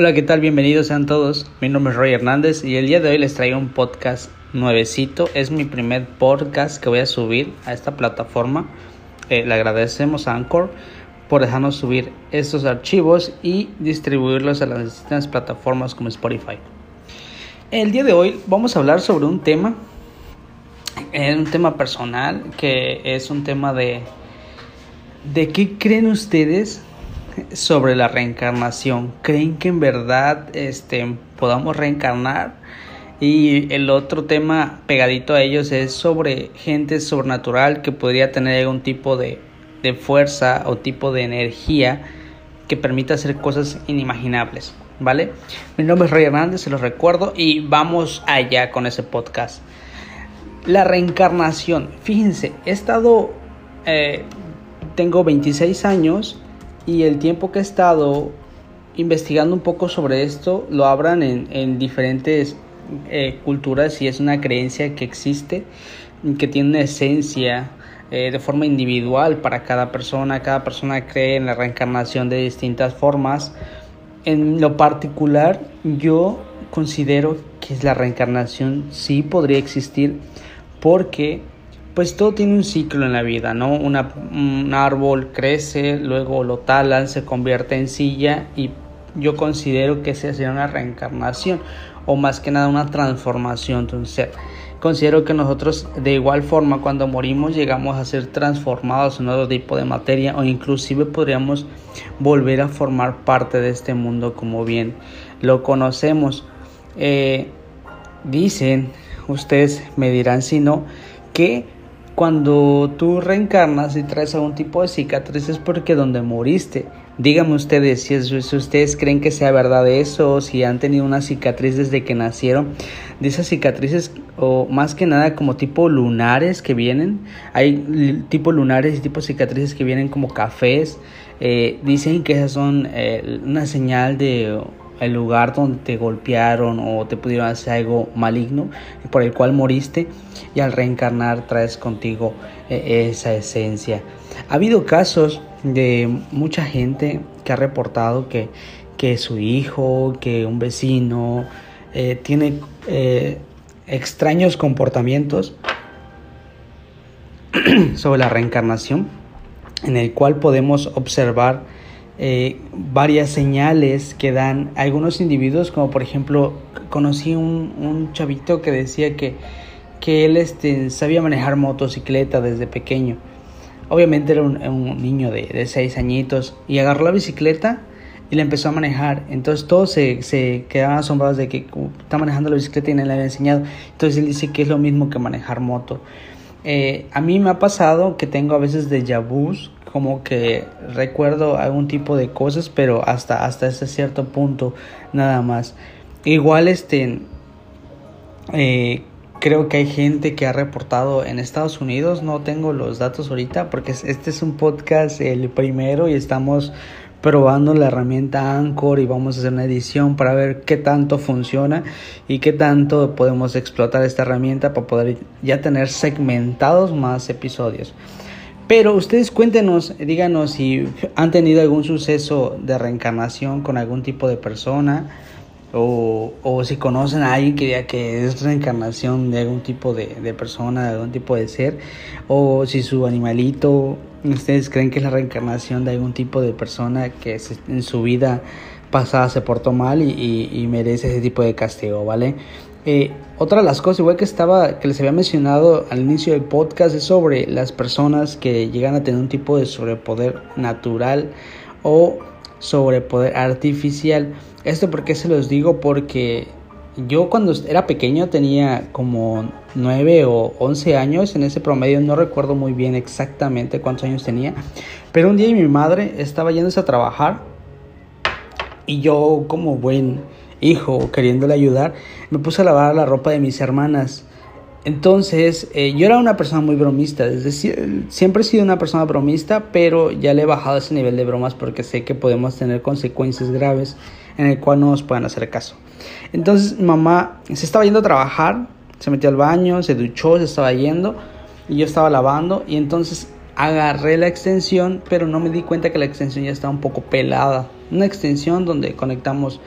Hola, ¿qué tal? Bienvenidos sean todos. Mi nombre es Roy Hernández y el día de hoy les traigo un podcast nuevecito. Es mi primer podcast que voy a subir a esta plataforma. Eh, le agradecemos a Anchor por dejarnos subir estos archivos y distribuirlos a las distintas plataformas como Spotify. El día de hoy vamos a hablar sobre un tema, es un tema personal, que es un tema de, de qué creen ustedes sobre la reencarnación. ¿Creen que en verdad este, podamos reencarnar? Y el otro tema pegadito a ellos es sobre gente sobrenatural que podría tener algún tipo de, de fuerza o tipo de energía que permita hacer cosas inimaginables. ¿Vale? Mi nombre es Rey Hernández, se los recuerdo, y vamos allá con ese podcast. La reencarnación. Fíjense, he estado. Eh, tengo 26 años y el tiempo que he estado investigando un poco sobre esto lo abran en, diferentes eh, culturas y es una creencia que existe, que tiene una esencia eh, de forma individual para cada persona. Cada persona cree en la reencarnación de distintas formas. En lo particular, yo considero que la reencarnación sí podría existir porque pues todo tiene un ciclo en la vida, ¿no? un árbol crece, luego lo talan, se convierte en silla y yo considero que esa sería una reencarnación o más que nada una transformación de un ser. Considero que nosotros de igual forma cuando morimos llegamos a ser transformados en otro tipo de materia o inclusive podríamos volver a formar parte de este mundo como bien lo conocemos. Eh, dicen, ustedes me dirán si no, que cuando tú reencarnas y traes algún tipo de cicatrices porque donde moriste. Díganme ustedes si, ustedes creen que sea verdad eso, o si han tenido una cicatriz desde que nacieron. De esas cicatrices, o más que nada como tipo lunares que vienen. Hay tipo lunares y tipo cicatrices que vienen como cafés. Eh, dicen que esas son eh, una señal de el lugar donde te golpearon o te pudieron hacer algo maligno por el cual moriste y al reencarnar traes contigo eh, esa esencia. Ha habido casos de mucha gente que ha reportado que, que su hijo, que un vecino eh, tiene eh, extraños comportamientos sobre la reencarnación en el cual podemos observar eh, varias señales que dan algunos individuos, como por ejemplo, conocí un, un chavito que decía que, que él este, sabía manejar motocicleta desde pequeño. Obviamente era un, niño de, de, seis añitos y agarró la bicicleta y la empezó a manejar. Entonces todos se, se quedaban asombrados de que está manejando la bicicleta y nadie le había enseñado. Entonces él dice que es lo mismo que manejar moto. Eh, a mí me ha pasado que tengo a veces de vus como que recuerdo algún tipo de cosas, pero hasta, hasta ese cierto punto nada más. Igual este, eh, creo que hay gente que ha reportado en Estados Unidos, no tengo los datos ahorita porque este es un podcast el primero y estamos probando la herramienta Anchor y vamos a hacer una edición para ver qué tanto funciona y qué tanto podemos explotar esta herramienta para poder ya tener segmentados más episodios. Pero ustedes cuéntenos, díganos si han tenido algún suceso de reencarnación con algún tipo de persona o, o si conocen a alguien que diga que es reencarnación de algún tipo de, de, persona, de algún tipo de ser, o si su animalito, ustedes creen que es la reencarnación de algún tipo de persona que en su vida pasada se portó mal y, y, y merece ese tipo de castigo, ¿vale? Eh, otra de las cosas, igual que estaba, que les había mencionado al inicio del podcast, es sobre las personas que llegan a tener un tipo de sobrepoder natural o sobrepoder artificial. Esto porque se los digo porque yo cuando era pequeño tenía como 9 o 11 años en ese promedio, no recuerdo muy bien exactamente cuántos años tenía, pero un día mi madre estaba yéndose a trabajar y yo como buen hijo queriéndole ayudar, me puse a lavar la ropa de mis hermanas. Entonces, eh, yo era una persona muy bromista, desde siempre he sido una persona bromista, pero ya le he bajado ese nivel de bromas porque sé que podemos tener consecuencias graves en el cual no nos pueden hacer caso. Entonces, mamá se estaba yendo a trabajar, se metió al baño, se duchó, se estaba yendo y yo estaba lavando y entonces agarré la extensión, pero no me di cuenta que la extensión ya estaba un poco pelada. Una extensión donde conectamos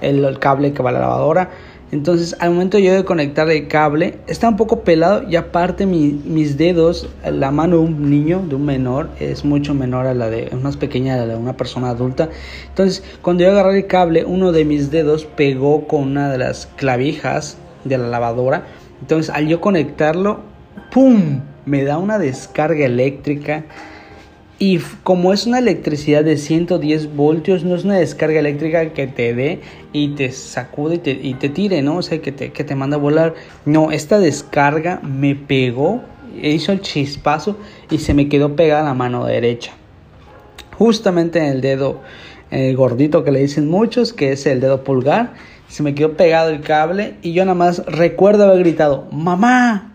el, cable que va a la lavadora. Entonces, al momento yo de conectar el cable, está un poco pelado y aparte mis dedos, la mano de un niño, de un menor, es mucho menor a la de, más pequeña a la de una persona adulta. Entonces, cuando yo agarré el cable, uno de mis dedos pegó con una de las clavijas de la lavadora. Entonces, al yo conectarlo, ¡pum! Me da una descarga eléctrica y como es una electricidad de 110 voltios, no es una descarga eléctrica que te dé y te sacude y te, y te tire, ¿no? O sea, que te, que te manda a volar. No, esta descarga me pegó, hizo el chispazo y se me quedó pegada la mano derecha. Justamente en el dedo el gordito que le dicen muchos, que es el dedo pulgar. Se me quedó pegado el cable y yo nada más recuerdo haber gritado, mamá,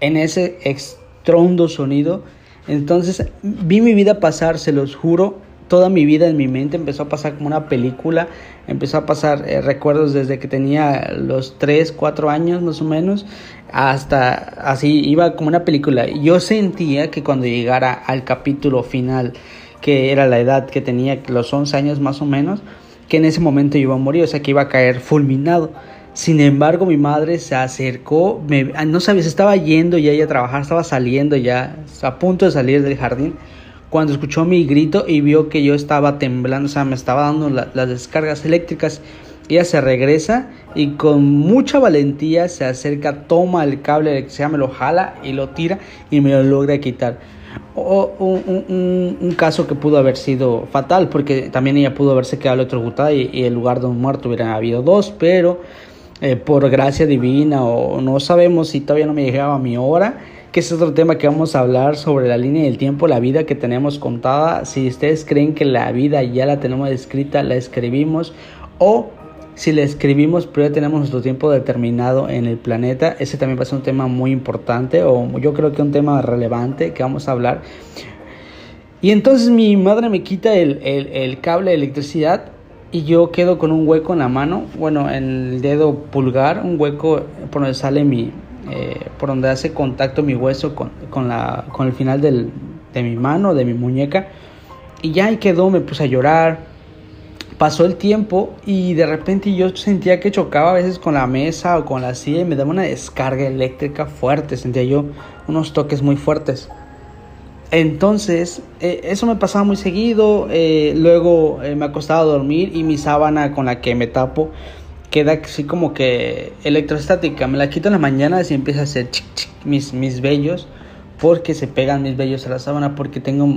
en ese extrondo sonido entonces vi mi vida pasar, se los juro, toda mi vida en mi mente empezó a pasar como una película, empezó a pasar eh, recuerdos desde que tenía los 3, 4 años más o menos, hasta así iba como una película. Yo sentía que cuando llegara al capítulo final, que era la edad que tenía, los 11 años más o menos, que en ese momento iba a morir, o sea que iba a caer fulminado. Sin embargo, mi madre se acercó, me, ah, no sabía, se estaba yendo ya a trabajar, estaba saliendo ya, a punto de salir del jardín, cuando escuchó mi grito y vio que yo estaba temblando, o sea, me estaba dando las descargas eléctricas. Ella se regresa y con mucha valentía se acerca, toma el cable se me lo jala y lo tira y me lo logra quitar. Un, caso que pudo haber sido fatal, porque también ella pudo haberse quedado electrocutada y, y el lugar de un muerto hubiera habido dos, pero eh, por gracia divina o no sabemos si todavía no me llegaba mi hora, que es otro tema que vamos a hablar sobre la línea del tiempo, la vida que tenemos contada. Si ustedes creen que la vida ya la tenemos escrita, la escribimos o si la escribimos pero ya tenemos nuestro tiempo determinado en el planeta, ese también va a ser un tema muy importante o yo creo que un tema relevante que vamos a hablar. Y entonces mi madre me quita el, el, el cable de electricidad y yo quedo con un hueco en la mano, bueno, en el dedo pulgar, un hueco por donde sale mi, eh, por donde hace contacto mi hueso con, con, la, con el final del, de mi mano, de mi muñeca. Y ya ahí quedó, me puse a llorar. Pasó el tiempo y de repente yo sentía que chocaba a veces con la mesa o con la silla y me daba una descarga eléctrica fuerte, sentía yo unos toques muy fuertes. Entonces, eh, eso me pasaba muy seguido. Eh, luego eh, me acostaba a dormir y mi sábana con la que me tapo queda así como que electrostática. Me la quito en la mañana y empieza a hacer mis, mis vellos porque se pegan mis vellos a la sábana porque tengo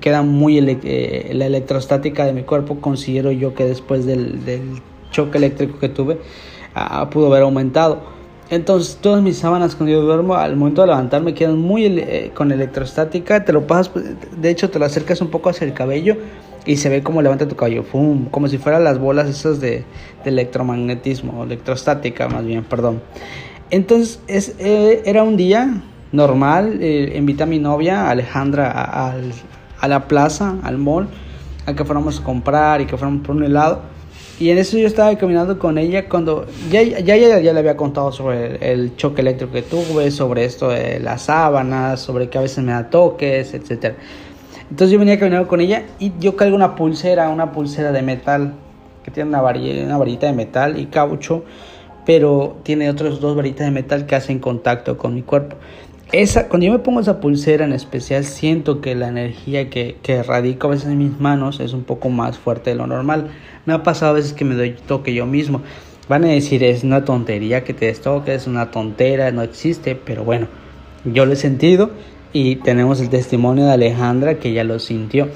queda muy la electrostática de mi cuerpo considero yo que después del, choque eléctrico que tuve ah, pudo haber aumentado entonces todas mis sábanas cuando yo duermo al momento de levantarme quedan muy eh, con electrostática, te lo pasas, de hecho te lo acercas un poco hacia el cabello y se ve como levanta tu cabello, como si fueran las bolas esas de, de electromagnetismo, electrostática más bien, perdón. Entonces es, eh, era un día normal, eh, invité a mi novia Alejandra a, a la plaza, al mall, a que fuéramos a comprar y que fuéramos por un helado. Y en eso yo estaba caminando con ella cuando ya, ya, ya, ya le había contado sobre el, choque eléctrico que tuve, sobre esto de las sábanas, sobre que a veces me da toques, etc. Entonces yo venía caminando con ella y yo cargo una pulsera, una pulsera de metal, que tiene una, varilla, una varita de metal y caucho, pero tiene otras dos varitas de metal que hacen contacto con mi cuerpo. Esa, cuando yo me pongo esa pulsera en especial, siento que la energía que, que radico a veces en mis manos es un poco más fuerte de lo normal. Me ha pasado a veces que me doy toque yo mismo. Van a decir, es una tontería que te des toque, es una tontera, no existe, pero bueno, yo lo he sentido y tenemos el testimonio de Alejandra que ya lo sintió.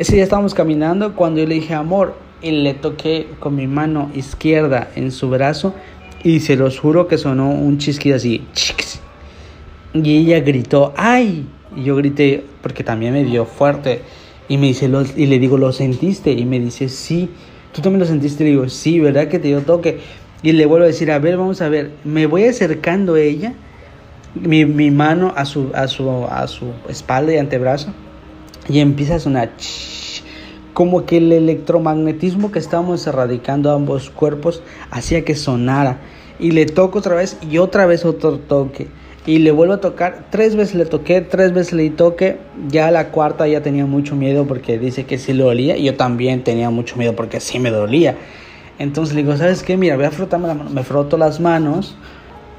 Ese día estábamos caminando cuando yo le dije amor y le toqué con mi mano izquierda en su brazo y se los juro que sonó un chisquido así. Y ella gritó, ¡ay! Y yo grité porque también me dio fuerte. Y me dice, y le digo, ¿lo sentiste? Y me dice, sí. ¿Tú también lo sentiste? Le digo, sí, ¿verdad que te dio toque? Y le vuelvo a decir, a ver, vamos a ver, me voy acercando a ella, mi, mi mano a su, a, su, a su espalda y antebrazo, y empieza a sonar como que el electromagnetismo que estábamos erradicando a ambos cuerpos hacía que sonara. Y le toco otra vez y otra vez otro toque y le vuelvo a tocar. Tres veces le toqué, tres veces le toqué. Ya la cuarta ya tenía mucho miedo porque dice que sí le dolía. Y yo también tenía mucho miedo porque sí me dolía. Entonces le digo, ¿sabes qué? Mira, voy a frotarme la mano. Me froto las manos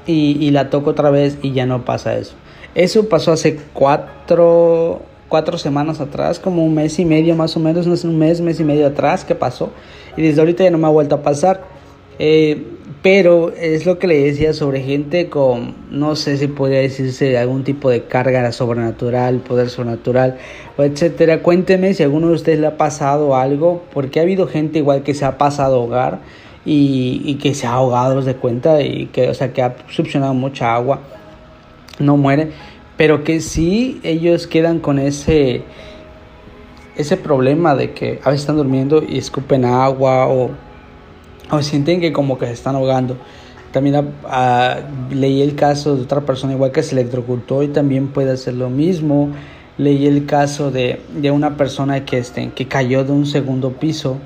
y, y la toco otra vez y ya no pasa eso. Eso pasó hace cuatro, cuatro semanas atrás, como un mes y medio más o menos, no es un mes, mes y medio atrás que pasó. Y desde ahorita ya no me ha vuelto a pasar. Eh, pero es lo que le decía sobre gente con, no sé si podría decirse algún tipo de carga sobrenatural, poder sobrenatural, o etcétera. Cuénteme si alguno de ustedes le ha pasado algo, porque ha habido gente igual que se ha pasado a hogar y, que se ha ahogado, de cuenta, y que, o sea, que ha succionado mucha agua, no muere, pero que sí ellos quedan con ese, ese problema de que a veces están durmiendo y escupen agua o o sienten que como que se están ahogando. También ah, leí el caso de otra persona igual que se electrocutó y también puede hacer lo mismo. Leí el caso de, de una persona que, este, que cayó de un segundo piso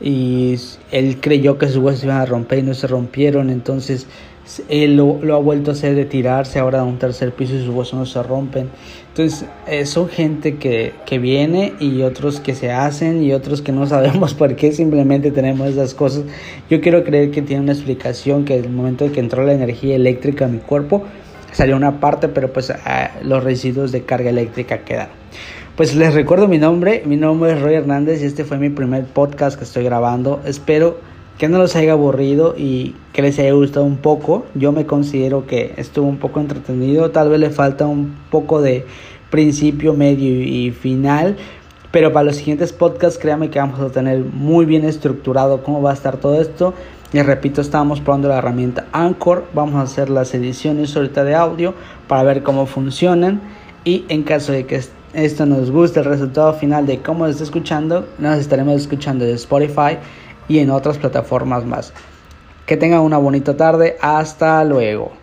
y él creyó que sus huesos iban a romper y no se rompieron. Entonces él lo, ha vuelto a hacer de tirarse ahora a un tercer piso y sus huesos no se rompen. Entonces, eh, son gente que, que, viene y otros que se hacen y otros que no sabemos por qué simplemente tenemos esas cosas. Yo quiero creer que tiene una explicación, que el momento de que entró la energía eléctrica a mi cuerpo, salió una parte, pero pues ah, los residuos de carga eléctrica quedaron. Pues les recuerdo mi nombre, mi nombre es Roy Hernández y este fue mi primer podcast que estoy grabando. Espero que no los haya aburrido y que les haya gustado un poco. Yo me considero que estuvo un poco entretenido, tal vez le falta un poco de principio, medio y final. Pero para los siguientes podcasts, créanme que vamos a tener muy bien estructurado cómo va a estar todo esto. Y repito, estamos probando la herramienta Anchor. Vamos a hacer las ediciones ahorita de audio para ver cómo funcionan. Y en caso de que esto nos guste, el resultado final de cómo se está escuchando, nos estaremos escuchando de Spotify y en otras plataformas más. Que tengan una bonita tarde. Hasta luego.